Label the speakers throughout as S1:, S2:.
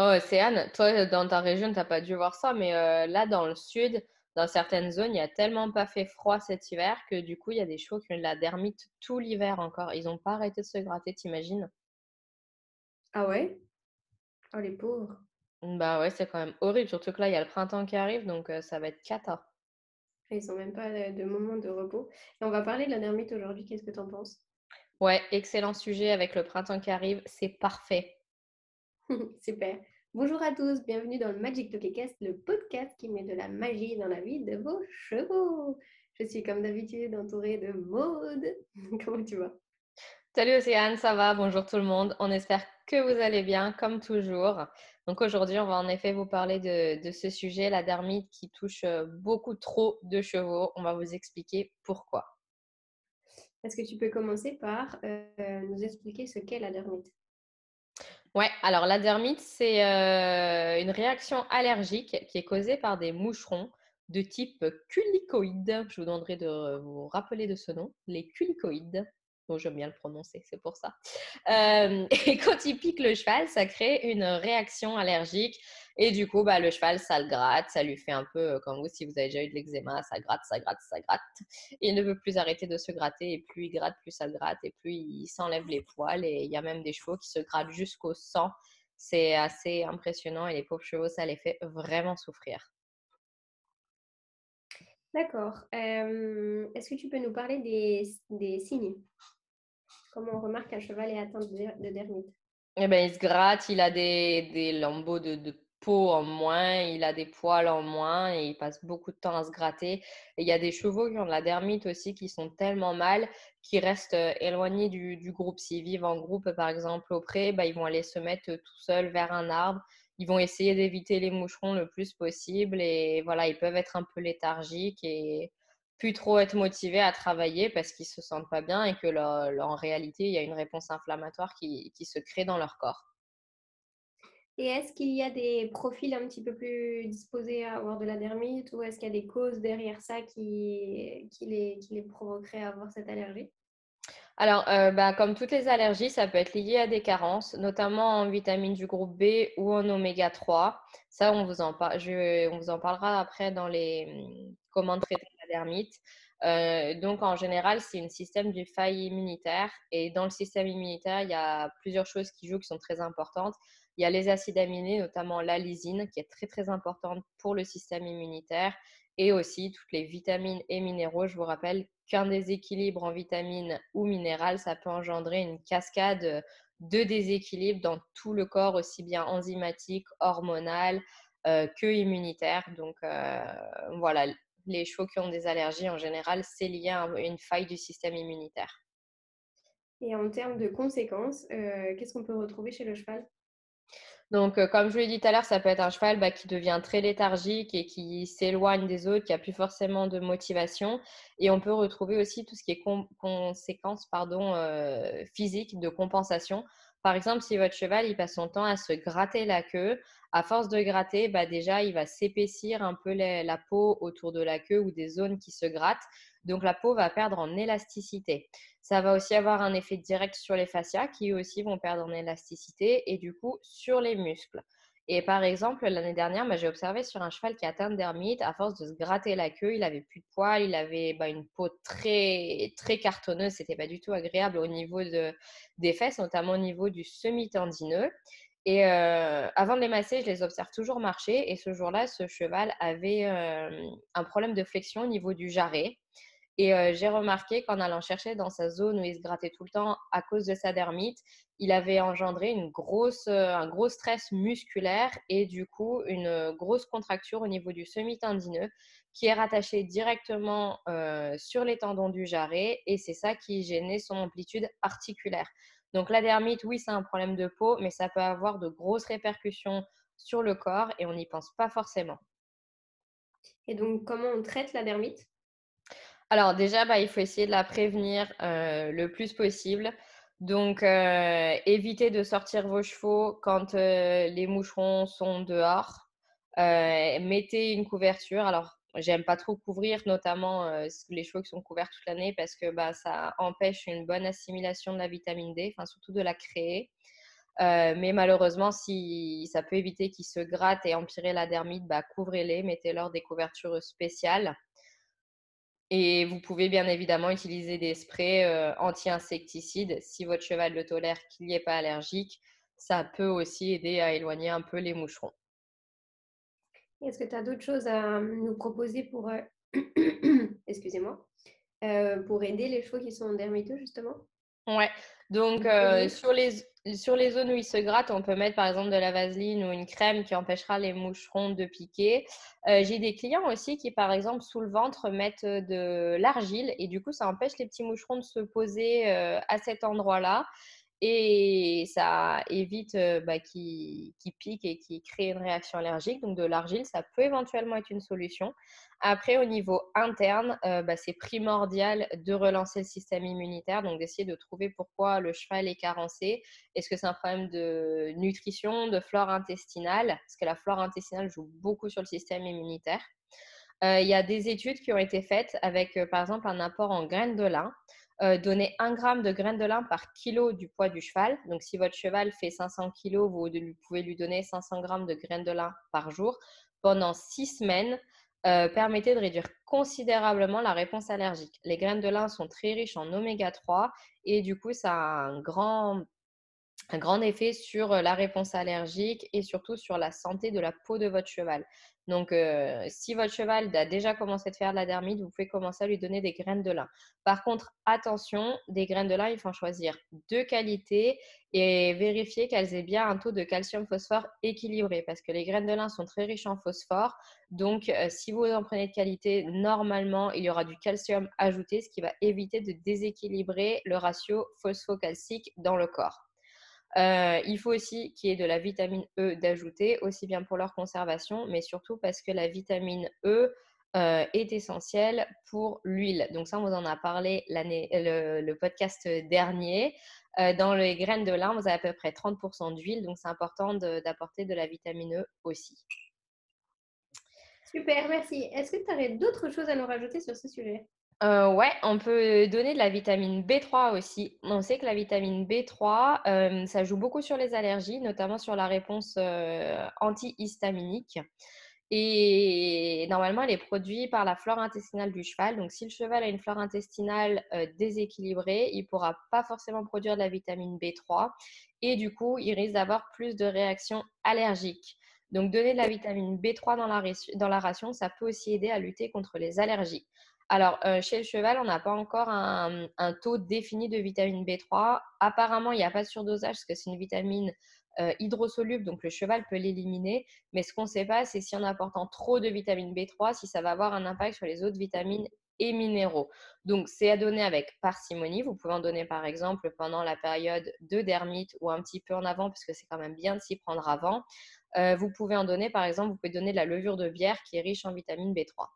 S1: Oh, c'est Anne, toi, dans ta région, tu as pas dû voir ça, mais euh, là, dans le sud, dans certaines zones, il y a tellement pas fait froid cet hiver que du coup, il y a des chevaux qui ont de la dermite tout l'hiver encore. Ils n'ont pas arrêté de se gratter, t'imagines?
S2: Ah ouais? Oh les pauvres.
S1: Bah ouais, c'est quand même horrible, surtout que là, il y a le printemps qui arrive, donc euh, ça va être cata.
S2: Ils ont même pas de de moment de repos. Et on va parler de la dermite aujourd'hui, qu'est-ce que tu en penses?
S1: Ouais, excellent sujet avec le printemps qui arrive, c'est parfait.
S2: Super. Bonjour à tous, bienvenue dans le Magic Talkcast, le podcast qui met de la magie dans la vie de vos chevaux. Je suis comme d'habitude entourée de Maude. Comment tu vas?
S1: Salut Océane, ça va? Bonjour tout le monde. On espère que vous allez bien, comme toujours. Donc aujourd'hui, on va en effet vous parler de, de ce sujet, la dermite qui touche euh, beaucoup trop de chevaux. On va vous expliquer pourquoi.
S2: Est-ce que tu peux commencer par euh, nous expliquer ce qu'est la dermite?
S1: Ouais, alors la dermite, c'est euh, une réaction allergique qui est causée par des moucherons de type culicoïde. Je vous demanderai de vous rappeler de ce nom, les culicoïdes. Bon, j'aime bien le prononcer, c'est pour ça. Euh, et quand il pique le cheval, ça crée une réaction allergique. Et du coup, bah, le cheval, ça le gratte, ça lui fait un peu euh, comme vous, si vous avez déjà eu de l'eczéma, ça gratte, ça gratte, ça gratte. Il ne veut plus arrêter de se gratter. Et plus il gratte, plus ça le gratte. Et plus il s'enlève les poils. Et il y a même des chevaux qui se grattent jusqu'au sang. C'est assez impressionnant. Et les pauvres chevaux, ça les fait vraiment souffrir.
S2: D'accord. Euh, est-ce que tu peux nous parler des, des signes? Comment on remarque qu'un cheval est atteint de, der- de dermite?
S1: Eh ben, il se gratte, il a des, des lambeaux de, de peau en moins, il a des poils en moins et il passe beaucoup de temps à se gratter. Et il y a des chevaux qui ont de la dermite aussi qui sont tellement mal qu'ils restent euh, éloignés du, du groupe. S'ils vivent en groupe, par exemple, au pré, bah, ils vont aller se mettre tout seuls vers un arbre. Ils vont essayer d'éviter les moucherons le plus possible et voilà, ils peuvent être un peu léthargiques et plus trop être motivés à travailler parce qu'ils se sentent pas bien et que en réalité, il y a une réponse inflammatoire qui, qui se crée dans leur corps.
S2: Et est-ce qu'il y a des profils un petit peu plus disposés à avoir de la dermite ou est-ce qu'il y a des causes derrière ça qui, qui les, qui les provoqueraient à avoir cette allergie?
S1: Alors, euh, bah, comme toutes les allergies, ça peut être lié à des carences, notamment en vitamines du groupe B ou en oméga 3. Ça, on vous en on vous en parlera après dans les hum, comment traiter la dermite. Euh, donc, en général, c'est un système du faille immunitaire. Et dans le système immunitaire, il y a plusieurs choses qui jouent qui sont très importantes. Il y a les acides aminés, notamment la lysine, qui est très, très importante pour le système immunitaire. Et aussi toutes les vitamines et minéraux. Je vous rappelle qu'un déséquilibre en vitamines ou minérales, ça peut engendrer une cascade de déséquilibre dans tout le corps, aussi bien enzymatique, hormonal euh, que immunitaire. Donc euh, voilà, les chevaux qui ont des allergies, en général, c'est lié à une faille du système immunitaire.
S2: Et en termes de conséquences, euh, qu'est-ce qu'on peut retrouver chez le cheval?
S1: Donc, euh, comme je vous l'ai dit tout à l'heure, ça peut être un cheval bah, qui devient très léthargique et qui s'éloigne des autres, qui a plus forcément de motivation. Et on peut retrouver aussi tout ce qui est con- conséquences pardon, euh, physiques de compensation. Par exemple, si votre cheval il passe son temps à se gratter la queue, à force de gratter, bah, déjà il va s'épaissir un peu la peau autour de la queue ou des zones qui se grattent. Donc la peau va perdre en élasticité. Ça va aussi avoir un effet direct sur les fascias qui eux aussi vont perdre en élasticité et du coup sur les muscles. Et par exemple, l'année dernière, j'ai observé sur un cheval qui atteint de dermite, à force de se gratter la queue, il avait plus de poils, il avait bah, une peau très, très cartonneuse, c'était pas du tout agréable au niveau de, des fesses, notamment au niveau du semi-tendineux. Et euh, avant de les masser, je les observe toujours marcher. Et ce jour-là, ce cheval avait euh, un problème de flexion au niveau du jarret. Et euh, j'ai remarqué qu'en allant chercher dans sa zone où il se grattait tout le temps à cause de sa dermite, il avait engendré une grosse, euh, un gros stress musculaire et du coup une grosse contracture au niveau du semi-tendineux qui est rattaché directement euh, sur les tendons du jarret et c'est ça qui gênait son amplitude articulaire. Donc la dermite, oui, c'est un problème de peau, mais ça peut avoir de grosses répercussions sur le corps et on n'y pense pas forcément.
S2: Et donc, comment on traite la dermite?
S1: Alors déjà, bah, il faut essayer de la prévenir euh, le plus possible. Donc, euh, évitez de sortir vos chevaux quand euh, les moucherons sont dehors. Mettez une couverture. Alors, j'aime pas trop couvrir, notamment les chevaux qui sont couverts toute l'année parce que bah, ça empêche une bonne assimilation de la vitamine D, enfin surtout de la créer. mais malheureusement, si ça peut éviter qu'ils se grattent et empirer la dermite, bah, couvrez-les, mettez-leur des couvertures spéciales. Et vous pouvez bien évidemment utiliser des sprays euh, anti-insecticides si votre cheval le tolère, qu'il n'y est pas allergique. Ça peut aussi aider à éloigner un peu les moucherons.
S2: Est-ce que tu as d'autres choses à nous proposer pour, euh, excusez-moi, euh, pour aider les chevaux qui sont dermiteux justement?
S1: Ouais, donc euh, sur, les, sur les zones où ils se grattent, on peut mettre par exemple de la vaseline ou une crème qui empêchera les moucherons de piquer. Euh, j'ai des clients aussi qui, par exemple, sous le ventre, mettent de l'argile et du coup, ça empêche les petits moucherons de se poser euh, à cet endroit-là et ça évite bah, qu'ils piquent et qu'ils créent une réaction allergique. Donc de l'argile, ça peut éventuellement être une solution. Après, au niveau interne, bah, c'est primordial de relancer le système immunitaire, donc d'essayer de trouver pourquoi le cheval est carencé. Est-ce que c'est un problème de nutrition, de flore intestinale? Parce que la flore intestinale joue beaucoup sur le système immunitaire. Il y a des études qui ont été faites avec, par exemple, un apport en graines de lin. Euh, donner 1 gramme de graines de lin par kilo du poids du cheval. Donc, si votre cheval fait 500 kg, vous pouvez lui donner 500 grammes de graines de lin par jour pendant 6 semaines. Euh, permettez de réduire considérablement la réponse allergique. Les graines de lin sont très riches en oméga 3 et du coup, ça a un grand, un grand effet sur la réponse allergique et surtout sur la santé de la peau de votre cheval. Donc, euh, si votre cheval a déjà commencé à faire de la dermite, vous pouvez commencer à lui donner des graines de lin. Par contre, attention, des graines de lin, il faut en choisir de qualité et vérifier qu'elles aient bien un taux de calcium-phosphore équilibré parce que les graines de lin sont très riches en phosphore. Donc, euh, si vous en prenez de qualité, normalement, il y aura du calcium ajouté, ce qui va éviter de déséquilibrer le ratio phosphocalcique dans le corps. Euh, il faut aussi qu'il y ait de la vitamine E d'ajouter, aussi bien pour leur conservation, mais surtout parce que la vitamine E euh, est essentielle pour l'huile. Donc ça, on vous en a parlé le, podcast dernier. Euh, dans les graines de lin, vous avez à peu près 30% d'huile, donc c'est important d'apporter de, de la vitamine E aussi.
S2: Super, merci. Est-ce que tu aurais d'autres choses à nous rajouter sur ce sujet?
S1: Euh, ouais, on peut donner de la vitamine B3 aussi. On sait que la vitamine B3, euh, ça joue beaucoup sur les allergies, notamment sur la réponse euh, antihistaminique. Et normalement, elle est produite par la flore intestinale du cheval. Donc, si le cheval a une flore intestinale déséquilibrée, il ne pourra pas forcément produire de la vitamine B3. Et du coup, il risque d'avoir plus de réactions allergiques. Donc, donner de la vitamine B3 dans la, dans la ration, ça peut aussi aider à lutter contre les allergies. Alors, euh, chez le cheval, on n'a pas encore un, taux défini de vitamine B3. Apparemment, il n'y a pas de surdosage parce que c'est une vitamine euh, hydrosoluble, donc le cheval peut l'éliminer. Mais ce qu'on ne sait pas, c'est si en apportant trop de vitamine B3, si ça va avoir un impact sur les autres vitamines et minéraux. Donc, c'est à donner avec parcimonie. Vous pouvez en donner par exemple pendant la période de dermite ou un petit peu en avant, parce que c'est quand même bien de s'y prendre avant. Euh, vous pouvez en donner par exemple, vous pouvez donner de la levure de bière qui est riche en vitamine B3.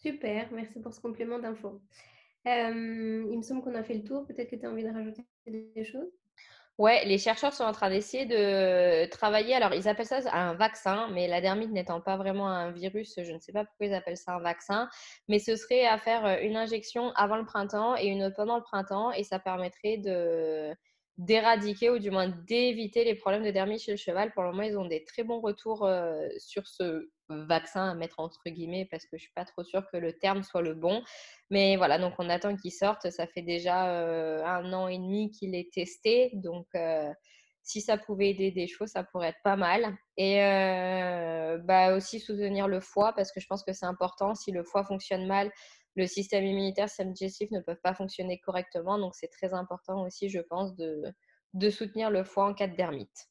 S2: Super, merci pour ce complément d'info. Euh, il me semble qu'on a fait le tour. Peut-être que tu as envie de rajouter des choses?
S1: Ouais, les chercheurs sont en train d'essayer de travailler. Alors, ils appellent ça un vaccin, mais la dermite n'étant pas vraiment un virus, je ne sais pas pourquoi ils appellent ça un vaccin. Mais ce serait à faire une injection avant le printemps et une pendant le printemps, et ça permettrait d'éradiquer ou du moins d'éviter les problèmes de dermite chez le cheval. Pour le moment, ils ont des très bons retours euh, sur ce vaccin à mettre entre guillemets parce que je suis pas trop sûre que le terme soit le bon. Mais voilà, donc on attend qu'il sorte. Ça fait déjà euh, un an et demi qu'il est testé. Donc euh, si ça pouvait aider des chevaux, ça pourrait être pas mal. Et bah aussi soutenir le foie parce que je pense que c'est important. Si le foie fonctionne mal, le système immunitaire, le système digestif ne peuvent pas fonctionner correctement. Donc, c'est très important aussi, je pense, de, de soutenir le foie en cas de dermite.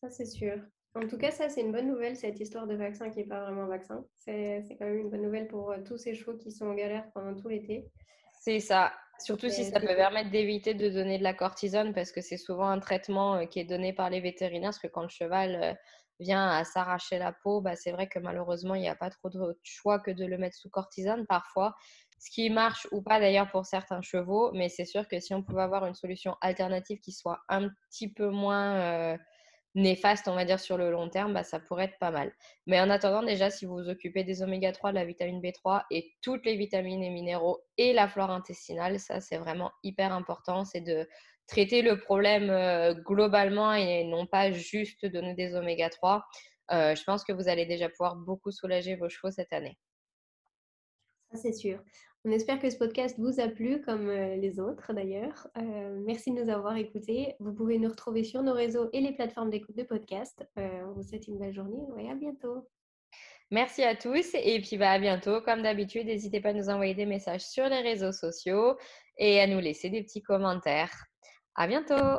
S2: Ça, c'est sûr. En tout cas, ça, c'est une bonne nouvelle, cette histoire de vaccin qui n'est pas vraiment un vaccin. C'est quand même une bonne nouvelle pour euh, tous ces chevaux qui sont en galère pendant tout l'été.
S1: C'est ça. Surtout si ça peut permettre d'éviter de donner de la cortisone parce que c'est souvent un traitement euh, qui est donné par les vétérinaires parce que quand le cheval euh, vient à s'arracher la peau, bah, c'est vrai que malheureusement, il n'y a pas trop de choix que de le mettre sous cortisone parfois. Ce qui marche ou pas d'ailleurs pour certains chevaux, mais c'est sûr que si on pouvait avoir une solution alternative qui soit un petit peu moins néfaste, on va dire, sur le long terme, bah, ça pourrait être pas mal. Mais en attendant, déjà, si vous vous occupez des oméga 3, de la vitamine B3 et toutes les vitamines et minéraux et la flore intestinale, ça, c'est vraiment hyper important. C'est de traiter le problème globalement et non pas juste donner des oméga 3, je pense que vous allez déjà pouvoir beaucoup soulager vos chevaux cette année.
S2: Ça, c'est sûr. On espère que ce podcast vous a plu, comme les autres d'ailleurs. merci de nous avoir écoutés. Vous pouvez nous retrouver sur nos réseaux et les plateformes d'écoute de podcast. on vous souhaite une belle journée et à bientôt.
S1: Merci à tous et puis bah, à bientôt. Comme d'habitude, n'hésitez pas à nous envoyer des messages sur les réseaux sociaux et à nous laisser des petits commentaires. À bientôt!